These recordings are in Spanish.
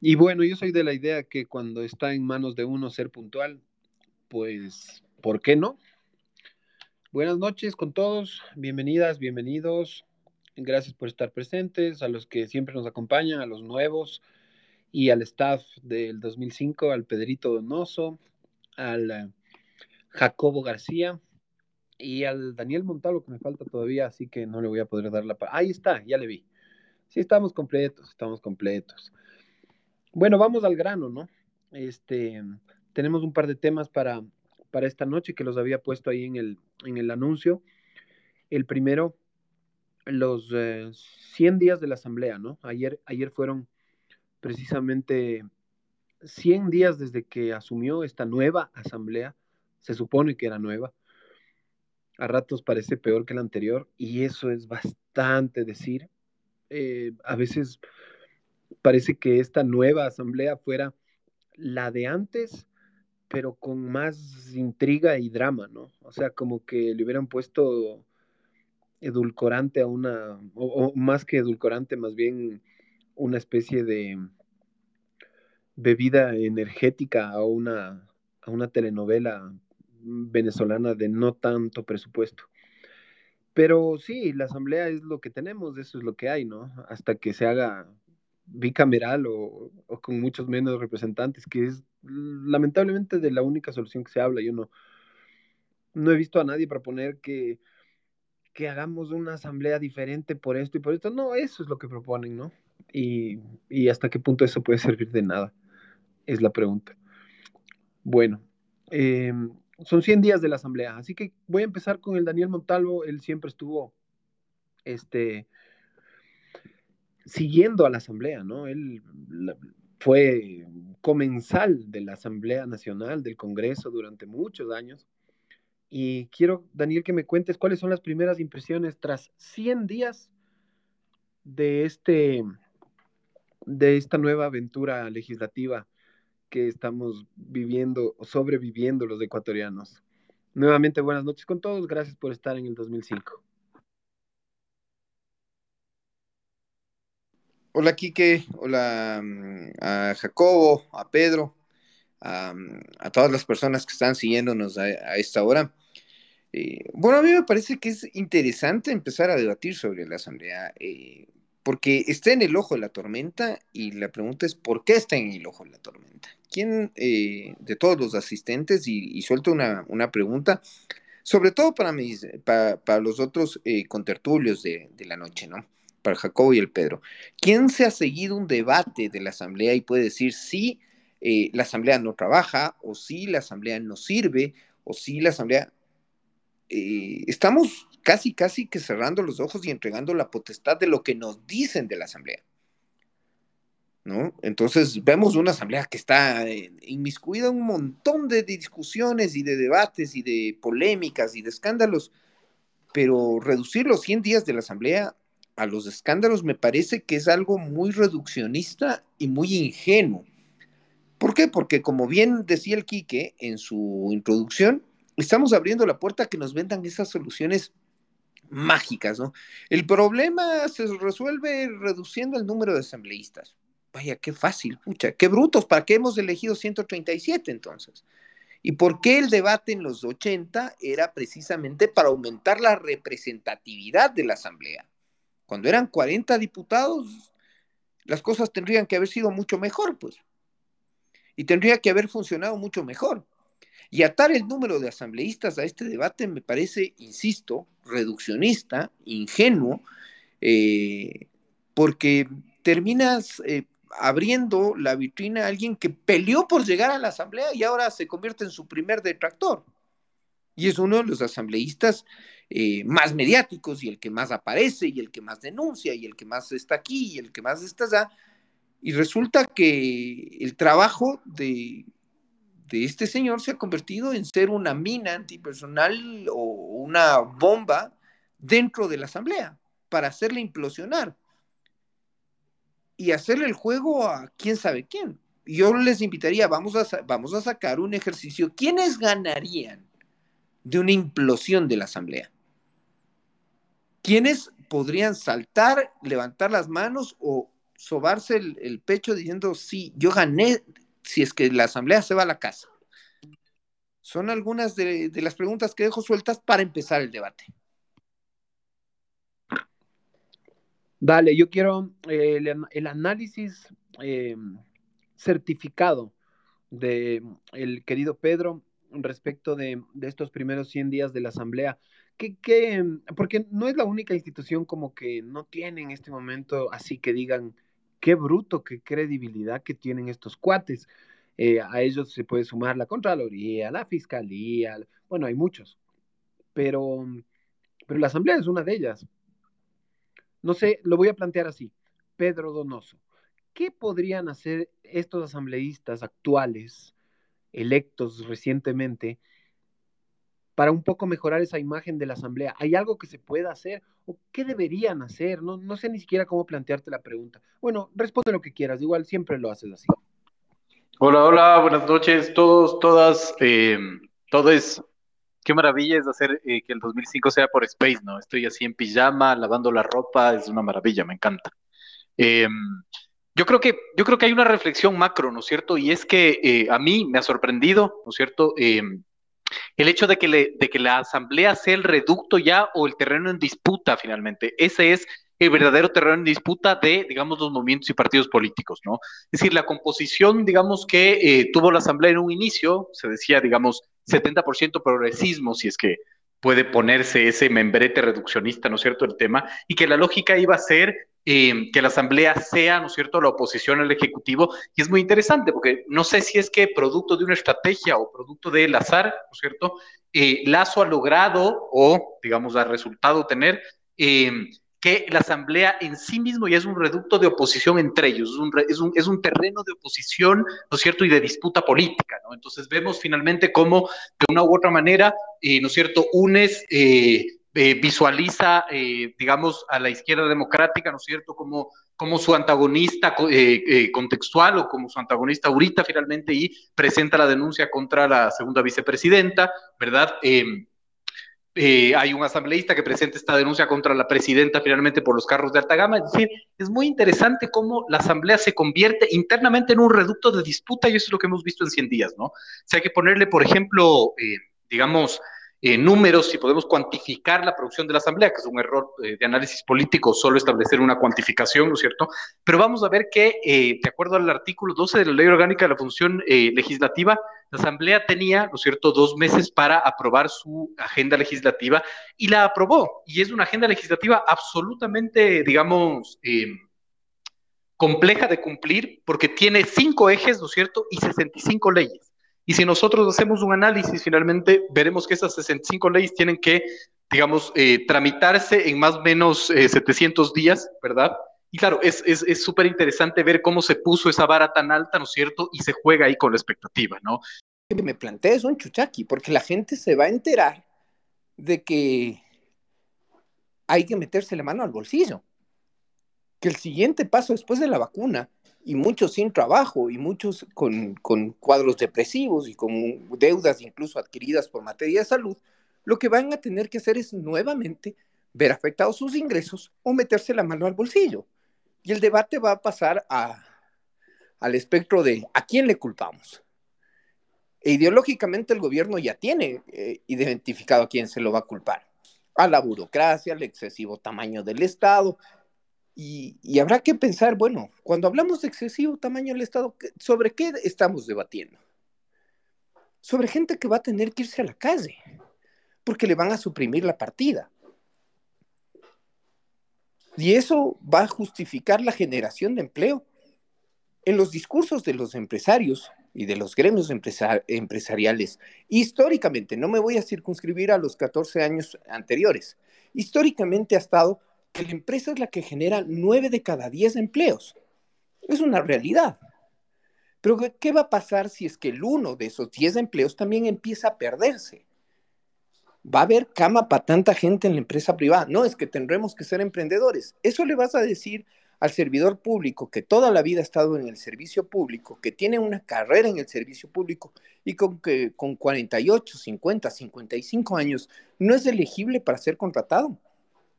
Y bueno, yo soy de la idea que cuando está en manos de uno ser puntual, pues, ¿por qué no? Buenas noches con todos, bienvenidas, bienvenidos. Gracias por estar presentes, a los que siempre nos acompañan, a los nuevos y al staff del 2005, al Pedrito Donoso, al eh, Jacobo García y al Daniel Montalvo, que me falta todavía, así que no le voy a poder dar la... Ahí está, ya le vi. Sí, estamos completos, estamos completos. Bueno, vamos al grano, ¿no? Este, tenemos un par de temas para, para esta noche que los había puesto ahí en el, en el anuncio. El primero, los 100 eh, días de la asamblea, ¿no? Ayer, ayer fueron precisamente 100 días desde que asumió esta nueva asamblea, se supone que era nueva, a ratos parece peor que la anterior y eso es bastante decir. Eh, a veces parece que esta nueva asamblea fuera la de antes, pero con más intriga y drama, ¿no? O sea, como que le hubieran puesto edulcorante a una, o, más que edulcorante, más bien una especie de bebida energética a una, a una telenovela venezolana de no tanto presupuesto. Pero sí, la asamblea es lo que tenemos, eso es lo que hay, ¿no? Hasta que se haga bicameral o, con muchos menos representantes, que es lamentablemente de la única solución que se habla. Yo no, no he visto a nadie proponer que, que hagamos una asamblea diferente por esto y por esto. No, eso es lo que proponen, ¿no? Y, y hasta qué punto eso puede servir de nada, es la pregunta. Bueno, em, son 100 días de la asamblea, así que voy a empezar con el Daniel Montalvo, él siempre estuvo, este, siguiendo a la Asamblea, ¿no? Él fue comensal de la Asamblea Nacional, del Congreso durante muchos años. Y quiero, Daniel, que me cuentes cuáles son las primeras impresiones tras 100 días de, este, de esta nueva aventura legislativa que estamos viviendo o sobreviviendo los ecuatorianos. Nuevamente, buenas noches con todos. Gracias por estar en el 2005. Hola Quique, hola mm, a Jacobo, a Pedro, a, todas las personas que están siguiéndonos a, esta hora. Eh, bueno, a mí me parece que es interesante empezar a debatir sobre la Asamblea, eh, porque está en el ojo de la tormenta y la pregunta es, ¿por qué está en el ojo de la tormenta? ¿Quién eh, de todos los asistentes, y, suelto una, pregunta, sobre todo para, mis, para, los otros contertulios de, de la noche, ¿no? Para Jacobo y el Pedro. ¿Quién se ha seguido un debate de la Asamblea y puede decir si eh, la Asamblea no trabaja o si la Asamblea no sirve o si la Asamblea... Eh, estamos casi, casi que cerrando los ojos y entregando la potestad de lo que nos dicen de la Asamblea. ¿No? Entonces vemos una asamblea que está eh, inmiscuida en un montón de discusiones y de debates y de polémicas y de escándalos, pero reducir los 100 días de la asamblea a los escándalos me parece que es algo muy reduccionista y muy ingenuo. ¿Por qué? Porque como bien decía el Quique en su introducción, estamos abriendo la puerta a que nos vendan esas soluciones mágicas, ¿no? El problema se resuelve reduciendo el número de asambleístas. Vaya, qué fácil, pucha, qué brutos, ¿para qué hemos elegido 137 entonces? ¿Y por qué el debate en los 80 era precisamente para aumentar la representatividad de la asamblea? Cuando eran 40 diputados, las cosas tendrían que haber sido mucho mejor, pues. Y tendría que haber funcionado mucho mejor. Y atar el número de asambleístas a este debate me parece, insisto, reduccionista, ingenuo, eh, porque terminas eh, abriendo la vitrina a alguien que peleó por llegar a la asamblea y ahora se convierte en su primer detractor. Y es uno de los asambleístas eh, más mediáticos y el que más aparece y el que más denuncia y el que más está aquí y el que más está allá. Y resulta que el trabajo de, de este señor se ha convertido en ser una mina antipersonal o una bomba dentro de la asamblea para hacerle implosionar y hacerle el juego a quién sabe quién. Yo les invitaría, vamos a, vamos a sacar un ejercicio. ¿Quiénes ganarían de una implosión de la asamblea? ¿Quiénes podrían saltar, levantar las manos o sobarse el, pecho diciendo, sí, yo gané si es que la asamblea se va a la casa. Son algunas de, las preguntas que dejo sueltas para empezar el debate. Dale, yo quiero eh, el, análisis eh, certificado de el querido Pedro respecto de, estos primeros 100 días de la Asamblea. ¿Qué, porque no es la única institución como que no tiene en este momento así que digan, qué bruto, qué credibilidad que tienen estos cuates. Eh, a ellos se puede sumar la Contraloría, la Fiscalía, bueno, hay muchos, pero, pero la Asamblea es una de ellas. No sé, lo voy a plantear así. Pedro Donoso, ¿qué podrían hacer estos asambleístas actuales, electos recientemente, para un poco mejorar esa imagen de la asamblea? ¿Hay algo que se pueda hacer o qué deberían hacer? No, no sé ni siquiera cómo plantearte la pregunta. Bueno, responde lo que quieras, igual siempre lo haces así. Hola, hola, buenas noches, todos, todas, eh, todos. Qué maravilla es hacer eh, que el 2005 sea por Space, ¿no? Estoy así en pijama, lavando la ropa, es una maravilla, me encanta. Em, yo creo que, yo creo que hay una reflexión macro, ¿no es cierto? Y es que eh, a mí me ha sorprendido, ¿no es cierto? El hecho de que, la asamblea sea el reducto ya o el terreno en disputa finalmente. Ese es el verdadero terreno en disputa de, digamos, los movimientos y partidos políticos, ¿no? Es decir, la composición, digamos, que eh, tuvo la asamblea en un inicio, se decía, digamos, 70% progresismo, si es que puede ponerse ese membrete reduccionista, ¿no es cierto?, el tema, y que la lógica iba a ser eh, que la Asamblea sea, ¿no es cierto?, la oposición al Ejecutivo. Y es muy interesante porque no sé si es que producto de una estrategia o producto del azar, ¿no es cierto?, eh, Lazo ha logrado o, digamos, ha resultado tener eh, que la Asamblea en sí mismo ya es un reducto de oposición entre ellos, es un, es un, es un terreno de oposición, ¿no es cierto?, y de disputa política, ¿no? Entonces vemos finalmente cómo, de una u otra manera, ¿no es cierto?, unes eh, visualiza, eh, digamos, a la izquierda democrática, ¿no es cierto?, como, como su antagonista eh, contextual o como su antagonista ahorita finalmente y presenta la denuncia contra la segunda vicepresidenta, ¿verdad? Em, hay un asambleísta que presenta esta denuncia contra la presidenta finalmente por los carros de alta gama. Es decir, es muy interesante cómo la asamblea se convierte internamente en un reducto de disputa y eso es lo que hemos visto en 100 días, ¿no? O sea, hay que ponerle, por ejemplo, digamos, eh, números, si podemos cuantificar la producción de la Asamblea, que es un error eh, de análisis político solo establecer una cuantificación, ¿no es cierto? Pero vamos a ver que, eh, de acuerdo al artículo 12 de la Ley Orgánica de la Función Legislativa, la Asamblea tenía, ¿no es cierto?, dos meses para aprobar su agenda legislativa y la aprobó. Y es una agenda legislativa absolutamente, digamos, compleja de cumplir porque tiene cinco ejes, ¿no es cierto?, y 65 leyes. Y si nosotros hacemos un análisis, finalmente veremos que esas 65 leyes tienen que, digamos, eh, tramitarse en más o menos 700 eh, días, ¿verdad? Y claro, es súper interesante ver cómo se puso esa vara tan alta, ¿no es cierto? Y se juega ahí con la expectativa, ¿no? Que me plantees un chuchaqui, porque la gente se va a enterar de que hay que meterse la mano al bolsillo. Que el siguiente paso después de la vacuna y muchos sin trabajo y muchos con, cuadros depresivos y con deudas incluso adquiridas por materia de salud, lo que van a tener que hacer es nuevamente ver afectados sus ingresos o meterse la mano al bolsillo. Y el debate va a pasar a, al espectro de a quién le culpamos. E ideológicamente el gobierno ya tiene eh, identificado a quién se lo va a culpar. A la burocracia, al excesivo tamaño del Estado, y, habrá que pensar, bueno, cuando hablamos de excesivo tamaño del Estado, ¿sobre qué estamos debatiendo? Sobre gente que va a tener que irse a la calle, porque le van a suprimir la partida. Y eso va a justificar la generación de empleo. En los discursos de los empresarios y de los gremios empresariales, históricamente, no me voy a circunscribir a los 14 años anteriores, históricamente ha estado la empresa es la que genera nueve de cada diez empleos. Es una realidad. Pero ¿qué va a pasar si es que el uno de esos diez empleos también empieza a perderse? Va a haber cama para tanta gente en la empresa privada. No, es que tendremos que ser emprendedores. Eso le vas a decir al servidor público que toda la vida ha estado en el servicio público, que tiene una carrera en el servicio público y con que con 48, 50, 55 años no es elegible para ser contratado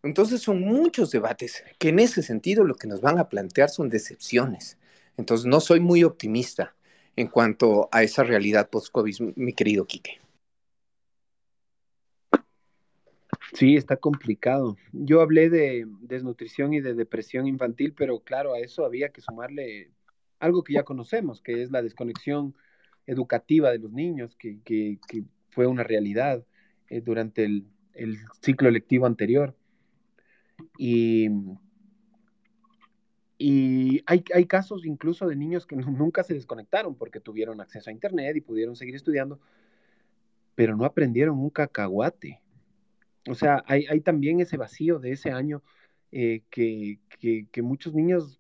Entonces son muchos debates que en ese sentido lo que nos van a plantear son decepciones. Entonces no soy muy optimista en cuanto a esa realidad post-COVID, mi querido Quique. Sí, está complicado. Yo hablé de desnutrición y de depresión infantil, pero claro, a eso había que sumarle algo que ya conocemos, que es la desconexión educativa de los niños, que, fue una realidad eh, durante el, el, ciclo lectivo anterior. Y, y hay, hay, casos incluso de niños que nunca se desconectaron porque tuvieron acceso a Internet y pudieron seguir estudiando, pero no aprendieron un cacahuate. O sea, hay, hay también ese vacío de ese año eh, que, que, que, muchos niños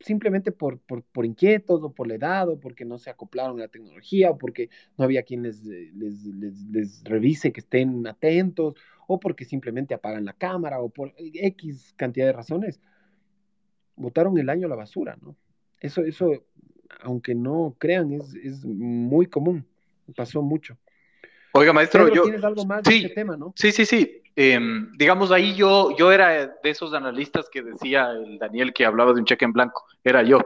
simplemente por, por, por, inquietos o por la edad o porque no se acoplaron a la tecnología o porque no había quien les, les, les, revise que estén atentos o porque simplemente apagan la cámara o por X cantidad de razones, botaron el año a la basura, ¿no? Eso, eso aunque no crean, es, es muy común, pasó mucho. Oiga, maestro, yo... Tienes algo más sí, de este tema, ¿no? Sí, sí, sí. Em, digamos, ahí yo, yo era de esos analistas que decía el Daniel que hablaba de un cheque en blanco, era yo.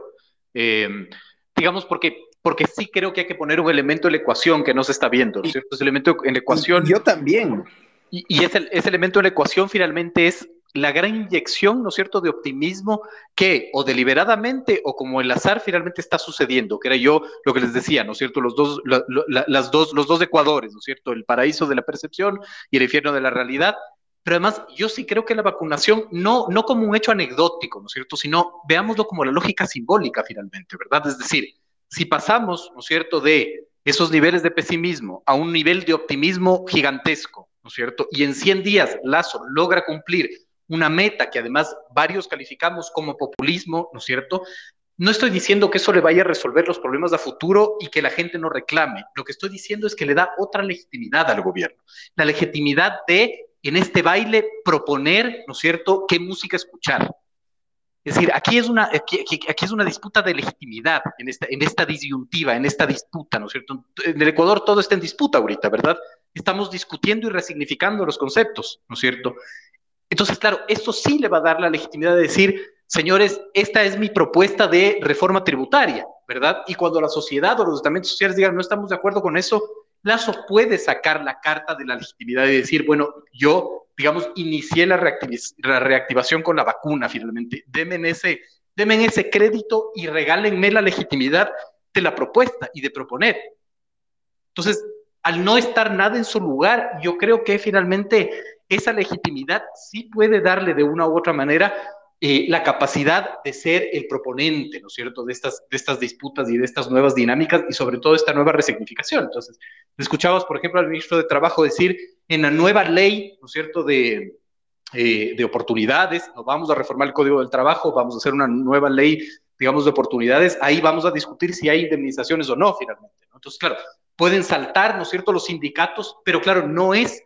Em, digamos, porque, porque sí creo que hay que poner un elemento en la ecuación que no se está viendo, ¿no cierto? Ese elemento en la ecuación. Yo también. Y, ese, elemento en la ecuación finalmente es la gran inyección, ¿no cierto?, de optimismo que o deliberadamente o como el azar finalmente está sucediendo, que era yo lo que les decía, ¿no cierto?, los dos, las dos, los dos Ecuadores, ¿no cierto?, el paraíso de la percepción y el infierno de la realidad. Pero además, yo sí creo que la vacunación, no, no como un hecho anecdótico, ¿no es cierto?, sino veámoslo como la lógica simbólica finalmente, ¿verdad? Es decir, si pasamos, ¿no cierto?, de esos niveles de pesimismo a un nivel de optimismo gigantesco, ¿no es cierto? Y en 100 días Lazo logra cumplir una meta que además varios calificamos como populismo, ¿no es cierto? No estoy diciendo que eso le vaya a resolver los problemas de futuro y que la gente no reclame. Lo que estoy diciendo es que le da otra legitimidad al gobierno. La legitimidad de, en este baile, proponer, ¿no es cierto?, qué música escuchar. Es decir, aquí es una, aquí, es una disputa de legitimidad, en esta, en esta disyuntiva, en esta disputa, ¿no es cierto? En el Ecuador todo está en disputa ahorita, ¿verdad? Estamos discutiendo y resignificando los conceptos, ¿no es cierto? Entonces, claro, esto sí le va a dar la legitimidad de decir, señores, esta es mi propuesta de reforma tributaria, ¿verdad? Y cuando la sociedad o los estamentos sociales digan, no estamos de acuerdo con eso, Lazo puede sacar la carta de la legitimidad y decir, bueno, yo, digamos, inicié la, reactivación con la vacuna finalmente, denme ese, denme ese crédito y regálenme la legitimidad de la propuesta y de proponer. Entonces, al no estar nada en su lugar, yo creo que finalmente esa legitimidad sí puede darle de una u otra manera eh, la capacidad de ser el proponente, ¿no es cierto?, de estas, de estas disputas y de estas nuevas dinámicas y sobre todo esta nueva resignificación. Entonces, escuchabas, por ejemplo, al ministro de Trabajo decir en la nueva ley, ¿no es cierto?, de, eh, de oportunidades, no vamos a reformar el Código del Trabajo, vamos a hacer una nueva ley, digamos, de oportunidades, ahí vamos a discutir si hay indemnizaciones o no, finalmente. Entonces, claro, pueden saltar, ¿no es cierto?, los sindicatos, pero claro, no es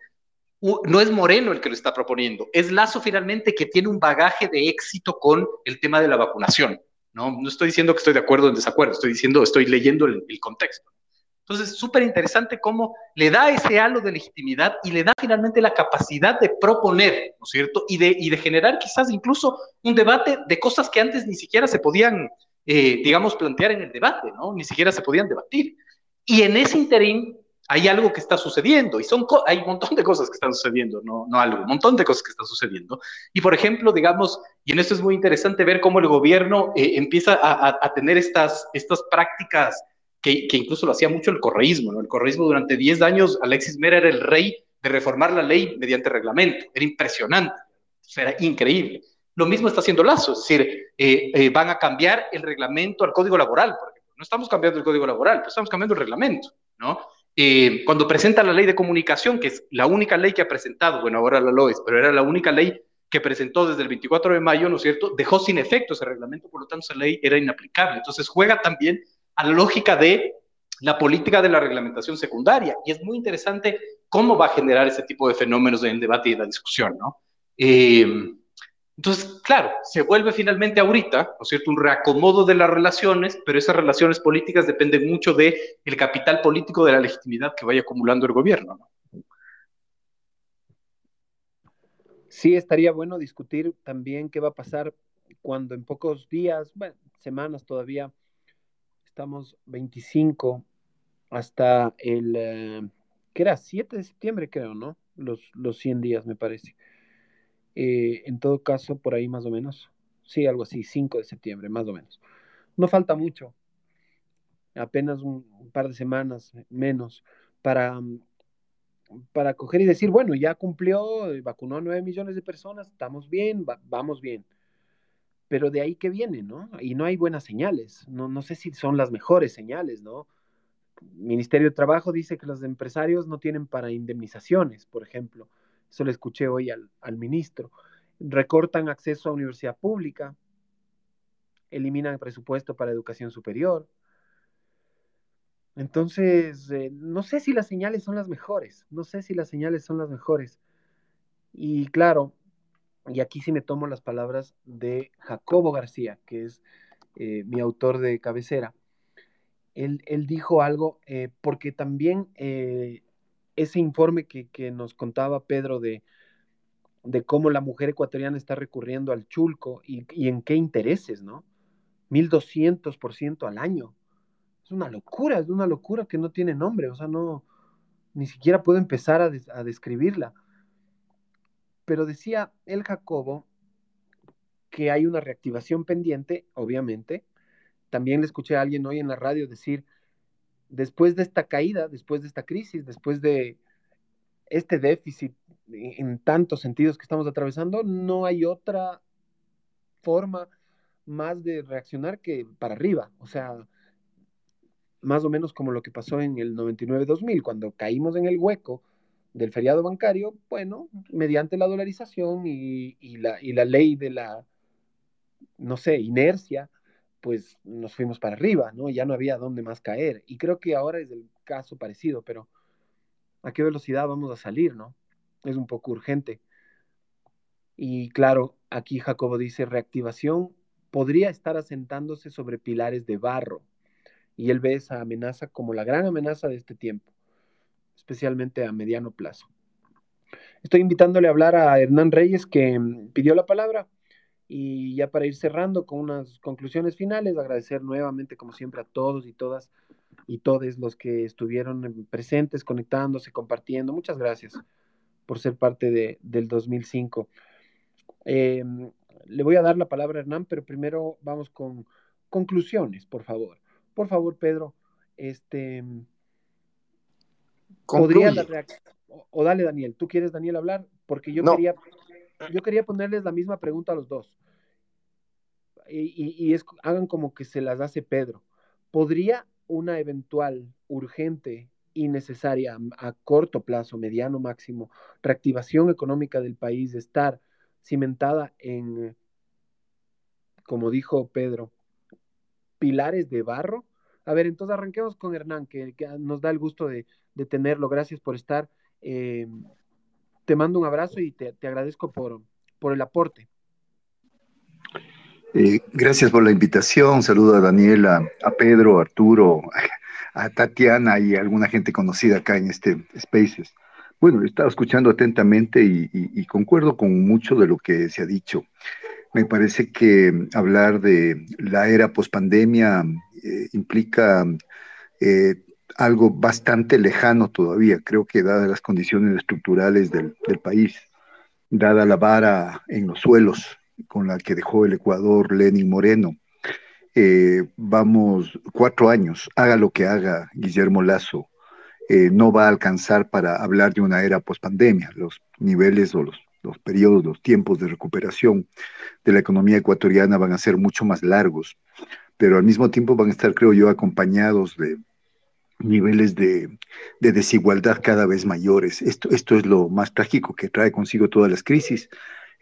no es Moreno el que lo está proponiendo, es Lazo finalmente que tiene un bagaje de éxito con el tema de la vacunación. No, no estoy diciendo que estoy de acuerdo o en desacuerdo, estoy diciendo, estoy leyendo el, contexto. Entonces, súper interesante cómo le da ese halo de legitimidad y le da finalmente la capacidad de proponer, ¿no es cierto? Y de, y de generar quizás incluso un debate de cosas que antes ni siquiera se podían, eh, digamos, plantear en el debate, ¿no? Ni siquiera se podían debatir. Y en ese interín, hay algo que está sucediendo y son hay un montón de cosas que están sucediendo, no, no algo, un montón de cosas que están sucediendo. Y por ejemplo, digamos, y en esto es muy interesante ver cómo el gobierno eh, empieza a, tener estas, estas prácticas que, que, incluso lo hacía mucho el correísmo, ¿no? El correísmo durante 10 años, Alexis Mera era el rey de reformar la ley mediante reglamento, era impresionante, era increíble. Lo mismo está haciendo Lazo, es decir, eh, eh, van a cambiar el reglamento al código laboral, por ejemplo. No estamos cambiando el código laboral, pues estamos cambiando el reglamento, ¿no? Eh, cuando presenta la ley de comunicación, que es la única ley que ha presentado, bueno, ahora la lo es, pero era la única ley que presentó desde el 24 de mayo, ¿no es cierto?, dejó sin efecto ese reglamento, por lo tanto esa ley era inaplicable. Entonces juega también a la lógica de la política de la reglamentación secundaria, y es muy interesante cómo va a generar ese tipo de fenómenos en el debate y en la discusión, ¿no? Eh, entonces, claro, se vuelve finalmente ahorita, ¿no es cierto?, un reacomodo de las relaciones, pero esas relaciones políticas dependen mucho del el capital político de la legitimidad que vaya acumulando el gobierno. ¿no? Sí, estaría bueno discutir también qué va a pasar cuando en pocos días, bueno, semanas todavía, estamos 25 hasta el, eh, ¿qué era? 7 de septiembre creo, ¿no? Los, los 100 días me parece. Eh, en todo caso, por ahí más o menos. Sí, algo así, 5 de septiembre, más o menos. No falta mucho, apenas un, par de semanas menos para, para coger y decir, bueno, ya cumplió, vacunó a 9 millones de personas, estamos bien, vamos bien. Pero de ahí que viene, ¿no? Y no hay buenas señales, no, no sé si son las mejores señales, ¿no? Ministerio de Trabajo dice que los empresarios no tienen para indemnizaciones, por ejemplo. Eso le escuché hoy al, al ministro. Recortan acceso a universidad pública, eliminan presupuesto para educación superior. Entonces, eh, no sé si las señales son las mejores, no sé si las señales son las mejores. Y claro, y aquí sí me tomo las palabras de Jacobo García, que es eh, mi autor de cabecera. Él, dijo algo, eh, porque también ese informe que, nos contaba Pedro de, de, cómo la mujer ecuatoriana está recurriendo al chulco y, y en qué intereses, ¿no? 1200% al año. Es una locura, es una locura que no tiene nombre, o sea, no, ni siquiera puedo empezar a, a describirla. Pero decía el Jacobo que hay una reactivación pendiente, obviamente. También le escuché a alguien hoy en la radio decir, después de esta caída, después de esta crisis, después de este déficit en tantos sentidos que estamos atravesando, no hay otra forma más de reaccionar que para arriba. O sea, más o menos como lo que pasó en el 99-2000, cuando caímos en el hueco del feriado bancario, bueno, mediante la dolarización y, la, y la ley de la, no sé, inercia, pues nos fuimos para arriba, ¿no? Ya no había dónde más caer. Y creo que ahora es el caso parecido, pero ¿a qué velocidad vamos a salir, no? Es un poco urgente. Y claro, aquí Jacobo dice, reactivación podría estar asentándose sobre pilares de barro. Y él ve esa amenaza como la gran amenaza de este tiempo, especialmente a mediano plazo. Estoy invitándole a hablar a Hernán Reyes, que mm, pidió la palabra. Y ya para ir cerrando con unas conclusiones finales, agradecer nuevamente, como siempre, a todos y todas y todos los que estuvieron presentes, conectándose, compartiendo. Muchas gracias por ser parte de, del 2005. Eh, le voy a dar la palabra a Hernán, pero primero vamos con conclusiones, por favor. Por favor, Pedro, este... Podría la o, dale, Daniel, ¿tú quieres, Daniel, hablar? Porque yo quería yo quería ponerles la misma pregunta a los dos. Y, es, hagan como que se las hace Pedro. ¿Podría una eventual, urgente y necesaria a corto plazo, mediano máximo, reactivación económica del país estar cimentada en, como dijo Pedro, pilares de barro. A ver, entonces arranquemos con Hernán, que, nos da el gusto de, tenerlo. Gracias por estar. Eh, te mando un abrazo y te, agradezco por, por el aporte. Eh, gracias por la invitación. Saludo a Daniela, a Pedro, a Arturo, a Tatiana y a alguna gente conocida acá en este Spaces. Bueno, he estado escuchando atentamente y, concuerdo con mucho de lo que se ha dicho. Me parece que hablar de la era pospandemia eh, implica eh, algo bastante lejano todavía, creo que dadas las condiciones estructurales del, país, dada la vara en los suelos con la que dejó el Ecuador Lenin Moreno, eh, vamos cuatro años, haga lo que haga Guillermo Lazo, eh, no va a alcanzar para hablar de una era pospandemia. Los niveles o los, los periodos, los tiempos de recuperación de la economía ecuatoriana van a ser mucho más largos, pero al mismo tiempo van a estar, creo yo, acompañados de niveles de, desigualdad cada vez mayores. Esto, esto es lo más trágico que trae consigo todas las crisis,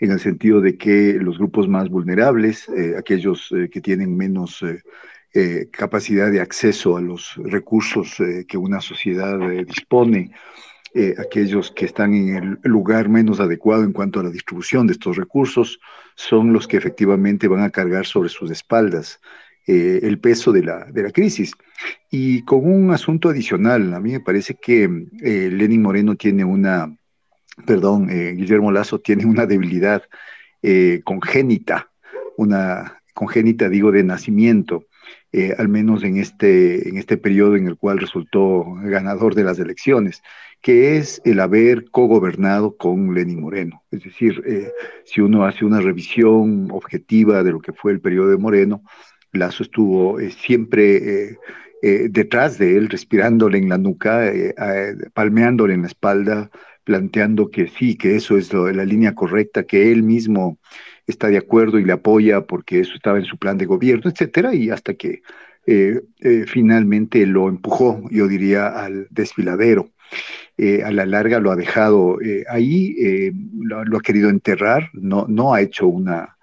en el sentido de que los grupos más vulnerables, eh, aquellos eh, que tienen menos eh, capacidad de acceso a los recursos que una sociedad dispone, aquellos que están en el lugar menos adecuado en cuanto a la distribución de estos recursos, son los que efectivamente van a cargar sobre sus espaldas eh, el peso de la, de la, crisis. Y con un asunto adicional, a mí me parece que eh, Lenin Moreno tiene una perdón, Guillermo Lazo tiene una debilidad congénita, una congénita digo de nacimiento, al menos en este, en este periodo en el cual resultó ganador de las elecciones que es el haber cogobernado con Lenín Moreno. Es decir, eh, si uno hace una revisión objetiva de lo que fue el periodo de Moreno, Lazo estuvo eh, siempre eh, detrás de él, respirándole en la nuca, palmeándole en la espalda, planteando que sí, que eso es la línea correcta, que él mismo está de acuerdo y le apoya porque eso estaba en su plan de gobierno, etcétera, y hasta que finalmente lo empujó, yo diría, al desfiladero. Eh, a la larga lo ha dejado eh, ahí, eh, lo, ha querido enterrar, no, no ha hecho una,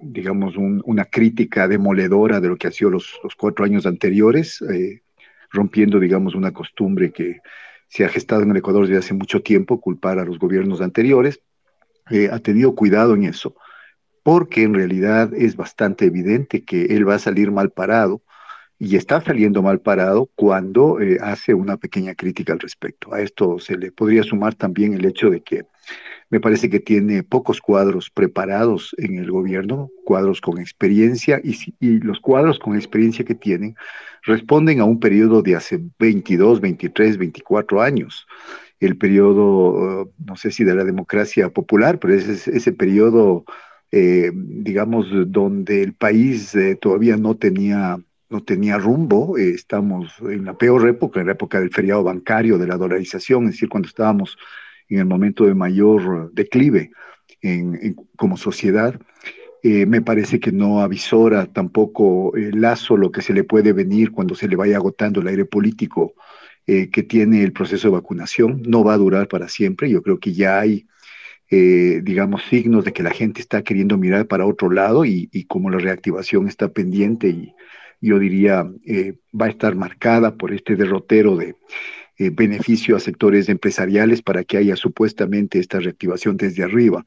digamos, una crítica demoledora de lo que ha sido los cuatro años anteriores, rompiendo, digamos, una costumbre que se ha gestado en el Ecuador desde hace mucho tiempo, culpar a los gobiernos anteriores. ha tenido cuidado en eso, porque en realidad es bastante evidente que él va a salir mal parado y está saliendo mal parado cuando eh, hace una pequeña crítica al respecto. A esto se le podría sumar también el hecho de que me parece que tiene pocos cuadros preparados en el gobierno, cuadros con experiencia, y, los cuadros con experiencia que tienen responden a un periodo de hace 22, 23, 24 años. El periodo, no sé si de la democracia popular, pero es ese periodo, eh, digamos, donde el país eh, todavía no tenía no tenía rumbo, eh, estamos en la peor época, en la época del feriado bancario, de la dolarización, es decir, cuando estábamos en el momento de mayor declive como sociedad. Eh, me parece que no avisora tampoco el lazo lo que se le puede venir cuando se le vaya agotando el aire político eh, que tiene el proceso de vacunación. No va a durar para siempre. Yo creo que ya hay, digamos, signos de que la gente está queriendo mirar para otro lado y, y como la reactivación está pendiente y, yo diría, eh, va a estar marcada por este derrotero de eh, beneficio a sectores empresariales para que haya supuestamente esta reactivación desde arriba,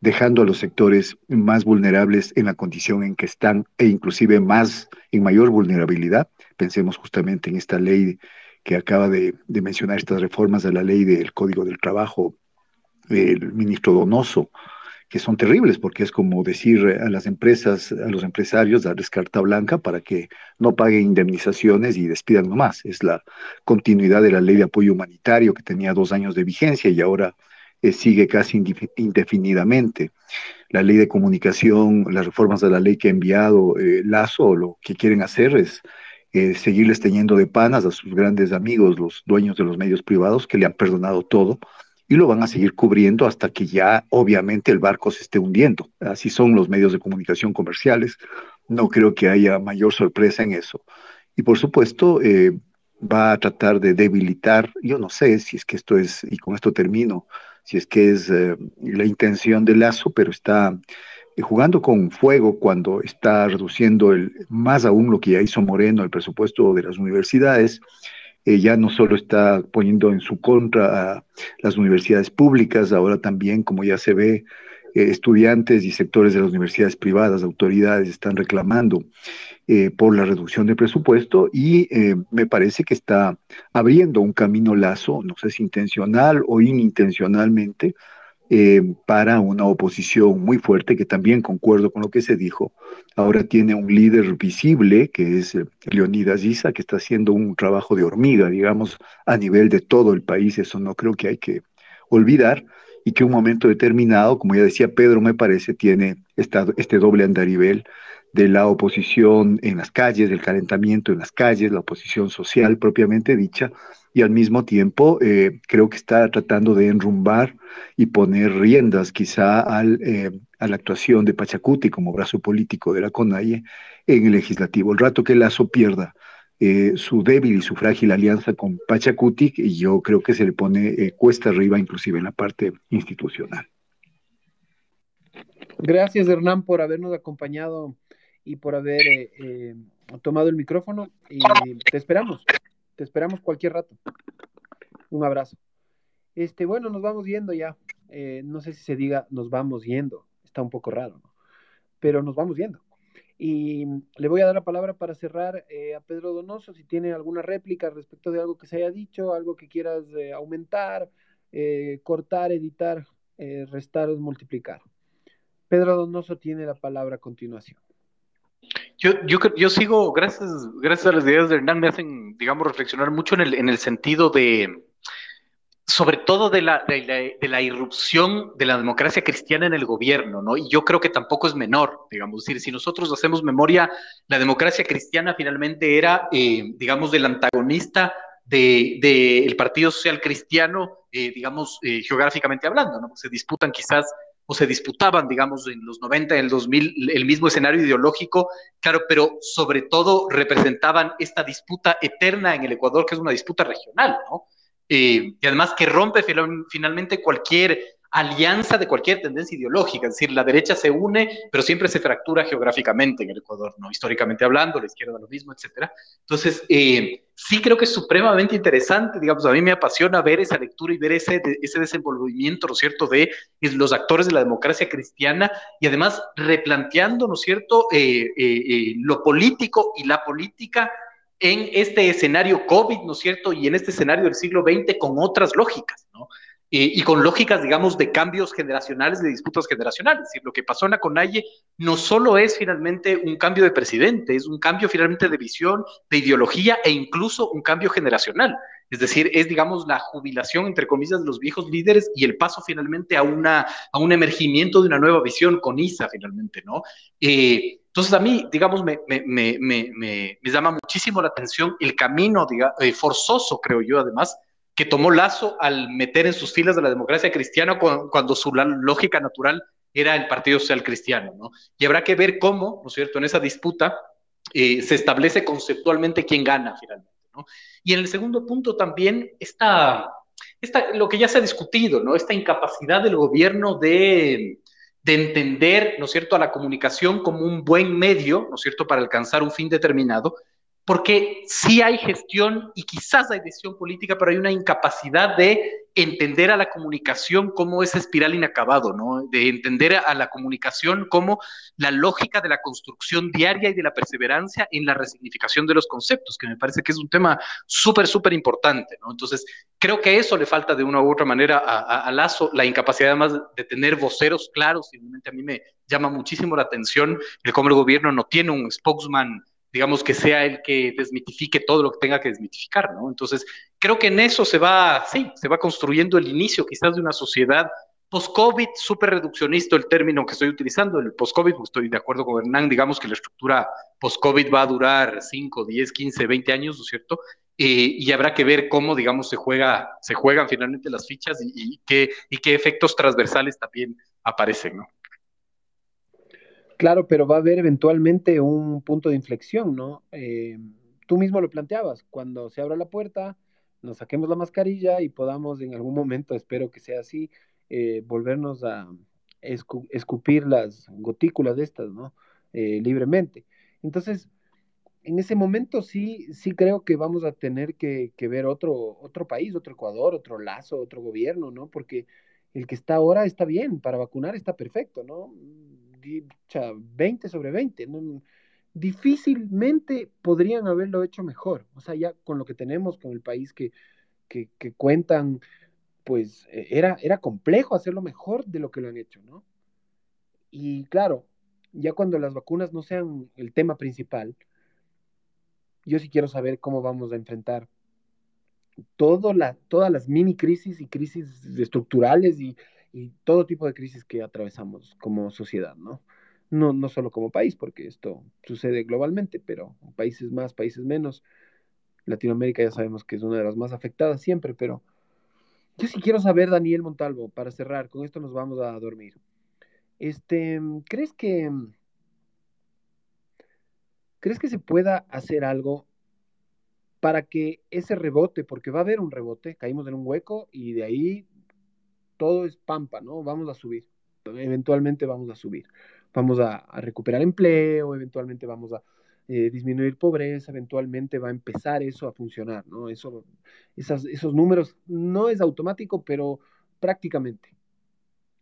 dejando a los sectores más vulnerables en la condición en que están e inclusive más en mayor vulnerabilidad. Pensemos justamente en esta ley que acaba de, de mencionar estas reformas a la ley del Código del Trabajo, el ministro Donoso, que son terribles, porque es como decir a las empresas, a los empresarios, darles carta blanca para que no paguen indemnizaciones y despidan nomás. Es la continuidad de la ley de apoyo humanitario que tenía dos años de vigencia y ahora eh, sigue casi indefinidamente. La ley de comunicación, las reformas de la ley que ha enviado eh, Lazo, lo que quieren hacer es eh, seguirles teniendo de panas a sus grandes amigos, los dueños de los medios privados, que le han perdonado todo y lo van a seguir cubriendo hasta que ya obviamente el barco se esté hundiendo. Así son los medios de comunicación comerciales. No creo que haya mayor sorpresa en eso. Y por supuesto, eh, va a tratar de debilitar, yo no sé si es que esto es, y con esto termino, si es que es eh, la intención de Lazo, pero está eh, jugando con fuego cuando está reduciendo el, más aún lo que ya hizo Moreno, el presupuesto de las universidades, ya no solo está poniendo en su contra a las universidades públicas, ahora también, como ya se ve, eh, estudiantes y sectores de las universidades privadas, autoridades están reclamando eh, por la reducción de presupuesto y eh, me parece que está abriendo un camino lazo, no sé si intencional o inintencionalmente, eh, para una oposición muy fuerte, que también concuerdo con lo que se dijo. Ahora tiene un líder visible, que es eh, Leonidas Issa, que está haciendo un trabajo de hormiga, digamos, a nivel de todo el país. Eso no creo que hay que olvidar y que un momento determinado, como ya decía Pedro, me parece, tiene esta, este doble andarivel de la oposición en las calles, del calentamiento en las calles, la oposición social propiamente dicha, y al mismo tiempo eh, creo que está tratando de enrumbar y poner riendas quizá al, eh, a la actuación de Pachacuti como brazo político de la CONAIE en el legislativo. El rato que Lazo pierda eh, su débil y su frágil alianza con Pachacuti, yo creo que se le pone cuesta arriba inclusive en la parte institucional. Gracias Hernán por habernos acompañado y por haber tomado el micrófono y te esperamos te esperamos cualquier rato. Un abrazo. Este, bueno, nos vamos yendo ya. Eh, no sé si se diga nos vamos yendo. Está un poco raro, ¿no? Pero nos vamos yendo. Y le voy a dar la palabra para cerrar eh, a Pedro Donoso, si tiene alguna réplica respecto de algo que se haya dicho, algo que quieras eh, aumentar, eh, cortar, editar, eh, restar, multiplicar. Pedro Donoso tiene la palabra a continuación. Yo, yo, yo sigo, gracias, gracias a las ideas de Hernán, me hacen, digamos, reflexionar mucho en el, en el sentido de, sobre todo de la, de, la, irrupción de la democracia cristiana en el gobierno, ¿no? Y yo creo que tampoco es menor, digamos, decir, si nosotros hacemos memoria, la democracia cristiana finalmente era, eh, digamos, del antagonista del de, Partido Social Cristiano, eh, digamos, eh, geográficamente hablando, ¿no? Se disputan quizás se disputaban, digamos, en los 90, en el 2000, el mismo escenario ideológico, claro, pero sobre todo representaban esta disputa eterna en el Ecuador, que es una disputa regional, ¿no? Eh, y además que rompe finalmente cualquier alianza de cualquier tendencia ideológica, es decir, la derecha se une, pero siempre se fractura geográficamente en el Ecuador, ¿no? Históricamente hablando, la izquierda lo mismo, etcétera. Entonces, eh, sí creo que es supremamente interesante, digamos, a mí me apasiona ver esa lectura y ver ese, ese desenvolvimiento, ¿no es cierto?, de los actores de la democracia cristiana y además replanteando, ¿no es cierto?, eh, lo político y la política en este escenario COVID, ¿no es cierto? Y en este escenario del siglo XX con otras lógicas, ¿no? Y con lógicas, digamos, de cambios generacionales, de disputas generacionales. Lo que pasó en la CONAIE no solo es finalmente un cambio de presidente, es un cambio finalmente de visión, de ideología e incluso un cambio generacional. Es decir, es, digamos, la jubilación, entre comillas, de los viejos líderes y el paso finalmente a, una, a un emergimiento de una nueva visión con ISA, finalmente, ¿no? Eh, entonces a mí, digamos, me, me, me, me, llama muchísimo la atención el camino digamos, eh, forzoso, creo yo, además, que tomó Lazo al meter en sus filas de la democracia cristiana cuando, su lógica natural era el Partido Social Cristiano, ¿no? Y habrá que ver cómo, ¿no es cierto?, en esa disputa eh, se establece conceptualmente quién gana finalmente. Y en el segundo punto también está lo que ya se ha discutido, ¿no? Esta incapacidad del gobierno de, de entender, ¿no es cierto?, a la comunicación como un buen medio, ¿no es cierto?, para alcanzar un fin determinado, porque sí hay gestión y quizás hay decisión política, pero hay una incapacidad de entender a la comunicación como esa espiral inacabado, ¿no? De entender a la comunicación como la lógica de la construcción diaria y de la perseverancia en la resignificación de los conceptos, que me parece que es un tema súper, súper importante, ¿no? Entonces, creo que eso le falta de una u otra manera a, Lazo, la incapacidad además de tener voceros claros, simplemente a mí me llama muchísimo la atención el cómo el gobierno no tiene un spokesman digamos, que sea el que desmitifique todo lo que tenga que desmitificar, ¿no? Entonces, creo que en eso se va, sí, se va construyendo el inicio quizás de una sociedad post-COVID, súper reduccionista el término que estoy utilizando, el post-COVID, pues, estoy de acuerdo con Hernán, digamos que la estructura post-COVID va a durar 5, 10, 15, 20 años, ¿no es cierto? Eh, y habrá que ver cómo, digamos, se, juega, se juegan finalmente las fichas y, qué, y qué efectos transversales también aparecen, ¿no? Claro, pero va a haber eventualmente un punto de inflexión, ¿no? Eh, tú mismo lo planteabas, cuando se abra la puerta, nos saquemos la mascarilla y podamos en algún momento, espero que sea así, eh, volvernos a escupir las gotículas de estas, ¿no? Eh, libremente. Entonces, en ese momento sí, sí creo que vamos a tener que, que, ver otro, otro país, otro Ecuador, otro lazo, otro gobierno, ¿no? Porque el que está ahora está bien, para vacunar está perfecto, ¿no? 20 sobre 20. difícilmente podrían haberlo hecho mejor. O sea, ya con lo que tenemos, con el país que, que, cuentan, pues e, era, era complejo hacerlo mejor de lo que lo han hecho, ¿no? Y claro, ya cuando las vacunas no sean el tema principal, yo sí quiero saber cómo vamos a enfrentar todo la, todas las mini crisis y crisis estructurales y y todo tipo de crisis que atravesamos como sociedad, ¿no? No, no solo como país, porque esto sucede globalmente, pero países más, países menos. Latinoamérica ya sabemos que es una de las más afectadas siempre, pero yo sí quiero saber, Daniel Montalvo, para cerrar, con esto nos vamos a dormir. Este, ¿crees que crees que se pueda hacer algo para que ese rebote, porque va a haber un rebote, caímos en un hueco y de ahí todo es pampa, ¿no? Vamos a subir, eventualmente vamos a subir, vamos a, recuperar empleo, eventualmente vamos a eh, disminuir pobreza, eventualmente va a empezar eso a funcionar, ¿no? Eso, esos números no es automático, pero prácticamente,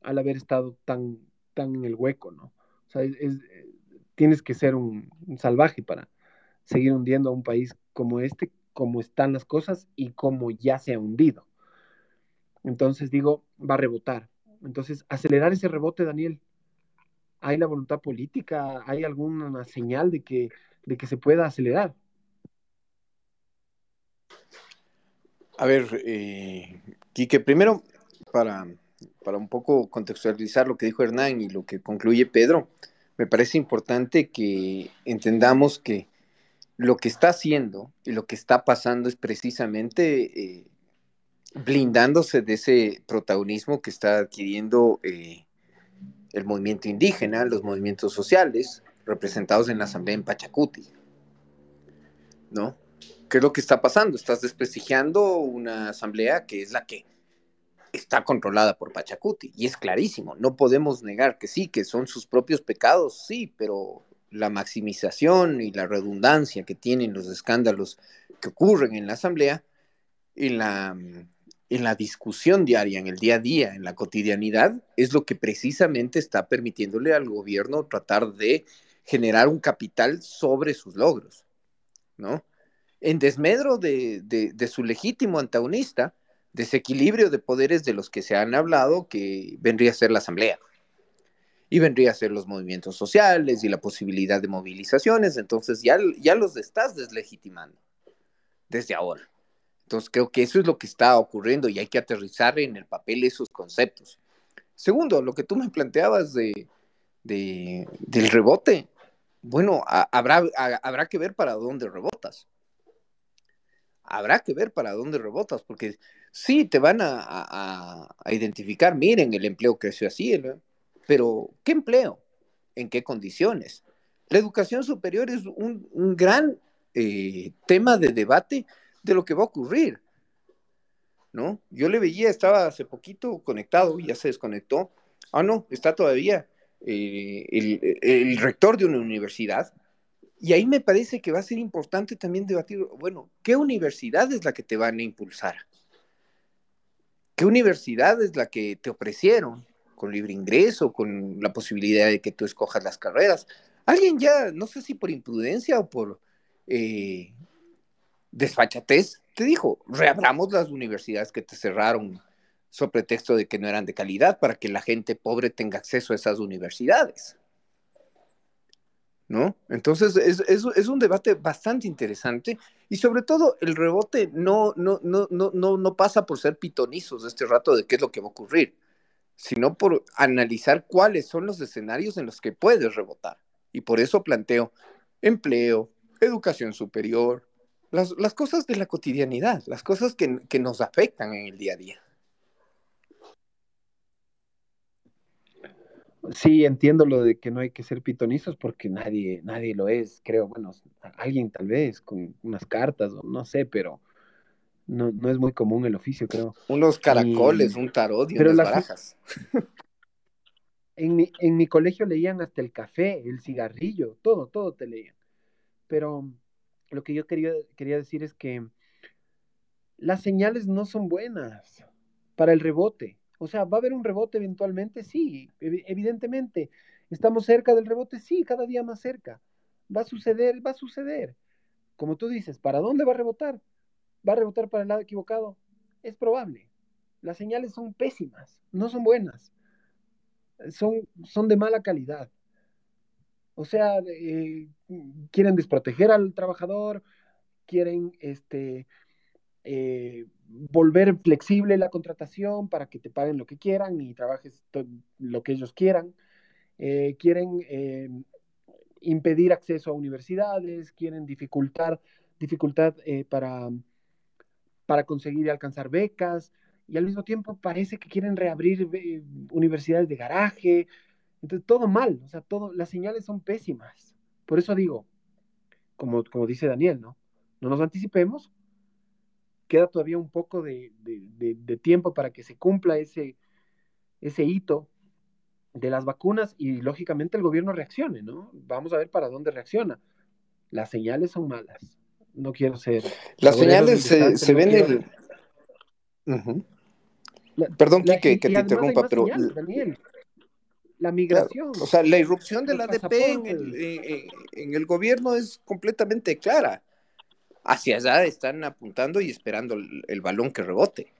al haber estado tan, tan en el hueco, ¿no? O sea, tienes que ser un, salvaje para seguir hundiendo a un país como este, como están las cosas y como ya se ha hundido. Entonces digo, va a rebotar. Entonces, acelerar ese rebote, Daniel. ¿Hay la voluntad política? ¿Hay alguna señal de que, de que se pueda acelerar? A ver, eh, Quique, primero, para, para un poco contextualizar lo que dijo Hernán y lo que concluye Pedro, me parece importante que entendamos que lo que está haciendo y lo que está pasando es precisamente eh, blindándose de ese protagonismo que está adquiriendo eh, el movimiento indígena, los movimientos sociales, representados en la asamblea en Pachacuti. ¿No? ¿Qué es lo que está pasando? Estás desprestigiando una asamblea que es la que está controlada por Pachacuti. Y es clarísimo, no podemos negar que sí, que son sus propios pecados, sí, pero la maximización y la redundancia que tienen los escándalos que ocurren en la asamblea, en la en la discusión diaria, en el día a día, en la cotidianidad, es lo que precisamente está permitiéndole al gobierno tratar de generar un capital sobre sus logros, ¿no? En desmedro de, su legítimo antagonista, desequilibrio de poderes de los que se han hablado, que vendría a ser la asamblea. Y vendría a ser los movimientos sociales y la posibilidad de movilizaciones, entonces ya, ya los estás deslegitimando desde ahora. Entonces creo que eso es lo que está ocurriendo y hay que aterrizar en el papel esos conceptos. Segundo, lo que tú me planteabas de, del rebote, bueno, habrá, habrá que ver para dónde rebotas. Habrá que ver para dónde rebotas, porque sí te van a, identificar, miren, el empleo creció así, pero ¿qué empleo? ¿En qué condiciones? La educación superior es un, gran eh, tema de debate de lo que va a ocurrir. ¿No? Yo le veía, estaba hace poquito conectado, ya se desconectó. Ah, no, está todavía eh, el, rector de una universidad. Y ahí me parece que va a ser importante también debatir, bueno, ¿qué universidad es la que te van a impulsar? ¿Qué universidad es la que te ofrecieron con libre ingreso, con la posibilidad de que tú escojas las carreras? Alguien ya, no sé si por imprudencia o por eh, desfachatez, te dijo, reabramos las universidades que te cerraron sobre pretexto de que no eran de calidad para que la gente pobre tenga acceso a esas universidades. ¿No? Entonces es, un debate bastante interesante y sobre todo el rebote no, no pasa por ser pitonizos de este rato de qué es lo que va a ocurrir, sino por analizar cuáles son los escenarios en los que puedes rebotar. Y por eso planteo empleo, educación superior, las, cosas de la cotidianidad, las cosas que, nos afectan en el día a día. Sí, entiendo lo de que no hay que ser pitonizos porque nadie, nadie lo es, creo. Bueno, alguien tal vez con unas cartas o no sé, pero no, es muy común el oficio, creo. Unos caracoles, un tarot y unas barajas. En mi, en mi colegio leían hasta el café, el cigarrillo, todo, todo te leían. Pero lo que yo quería, quería decir es que las señales no son buenas para el rebote. O sea, ¿va a haber un rebote eventualmente? Sí, evidentemente. ¿Estamos cerca del rebote? Sí, cada día más cerca. ¿Va a suceder? Va a suceder. Como tú dices, ¿para dónde va a rebotar? ¿Va a rebotar para el lado equivocado? Es probable. Las señales son pésimas, no son buenas. Son, son de mala calidad. O sea, eh, quieren desproteger al trabajador, quieren este, eh, volver flexible la contratación para que te paguen lo que quieran y trabajes lo que ellos quieran. Eh, quieren impedir acceso a universidades, quieren dificultar, dificultad para, para conseguir y alcanzar becas, y al mismo tiempo parece que quieren reabrir universidades de garaje, entonces, todo mal, o sea, todo, las señales son pésimas. Por eso digo, como, como dice Daniel, ¿no? No nos anticipemos, queda todavía un poco de, tiempo para que se cumpla ese, ese hito de las vacunas y lógicamente el gobierno reaccione, ¿no? Vamos a ver para dónde reacciona. Las señales son malas. No quiero ser. Las señales se, ven en el. Perdón, que te interrumpa, pero. Daniel, la migración. o sea, la irrupción de la ADP en el, gobierno es completamente clara. Hacia allá están apuntando y esperando el, balón que rebote.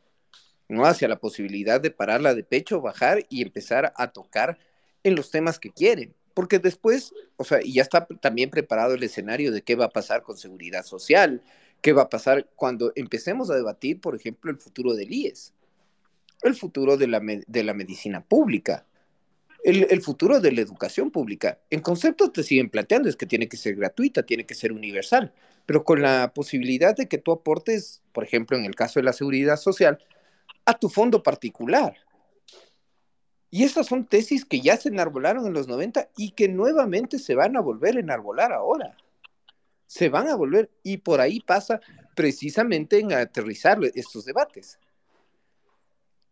¿no? Hacia la posibilidad de pararla de pecho, bajar y empezar a tocar en los temas que quieren. Porque después, o sea, y ya está también preparado el escenario de qué va a pasar con seguridad social, qué va a pasar cuando empecemos a debatir, por ejemplo, el futuro del IES, el futuro de la, de la medicina pública, el, futuro de la educación pública. En conceptos te siguen planteando, es que tiene que ser gratuita, tiene que ser universal, pero con la posibilidad de que tú aportes, por ejemplo, en el caso de la seguridad social, a tu fondo particular. Y estas son tesis que ya se enarbolaron en los 90 y que nuevamente se van a volver a enarbolar ahora. Se van a volver y por ahí pasa precisamente en aterrizar estos debates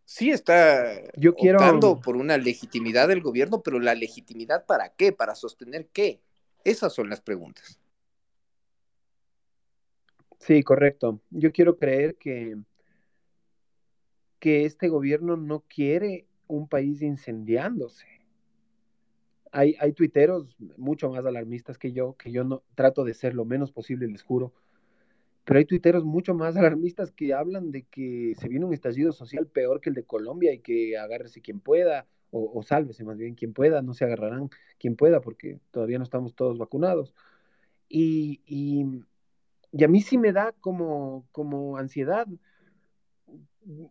sí está Yo quiero... optando por una legitimidad del gobierno, pero la legitimidad para qué, para sostener qué. Esas son las preguntas. Sí, correcto. Yo quiero creer que, que este gobierno no quiere un país incendiándose. Hay, hay tuiteros mucho más alarmistas que yo, que yo no trato de ser lo menos posible, les juro, pero hay tuiteros mucho más alarmistas que hablan de que se viene un estallido social peor que el de Colombia y que agárrese quien pueda, o, sálvese más bien quien pueda, no se agarrarán quien pueda porque todavía no estamos todos vacunados. Y, y, a mí sí me da como, como ansiedad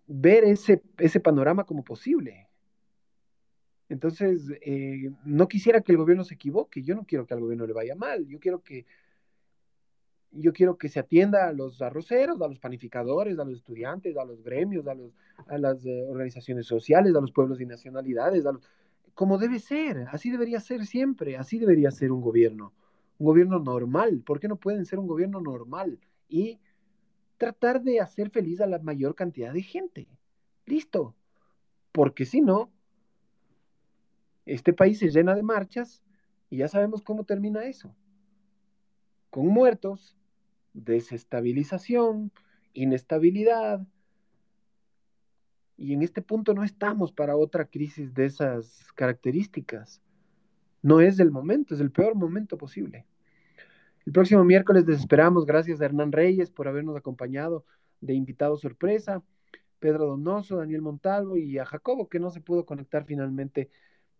ver ese, ese panorama como posible. Entonces, eh, no quisiera que el gobierno se equivoque, yo no quiero que al gobierno le vaya mal, yo quiero que yo quiero que se atienda a los arroceros, a los panificadores, a los estudiantes, a los gremios, a, los, a las eh, organizaciones sociales, a los pueblos y nacionalidades, como debe ser, así debería ser siempre, así debería ser un gobierno, un gobierno normal. ¿Por qué no pueden ser un gobierno normal? Y tratar de hacer feliz a la mayor cantidad de gente. Listo. Porque si no, este país se llena de marchas y ya sabemos cómo termina eso. Con muertos, desestabilización, inestabilidad. Y en este punto no estamos para otra crisis de esas características. No es el momento, es el peor momento posible. El próximo miércoles les esperamos. Gracias a Hernán Reyes por habernos acompañado de invitado sorpresa, Pedro Donoso, Daniel Montalvo y a Jacobo que no se pudo conectar finalmente.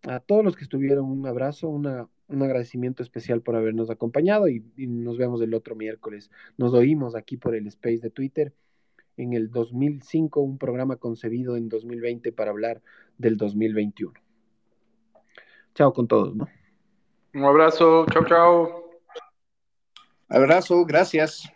A todos los que estuvieron, un abrazo, una un agradecimiento especial por habernos acompañado y, nos vemos el otro miércoles. Nos oímos aquí por el space de Twitter en el 2005, un programa concebido en 2020 para hablar del 2021. Chao con todos, ¿no? Un abrazo, chao, chao. Abrazo, gracias.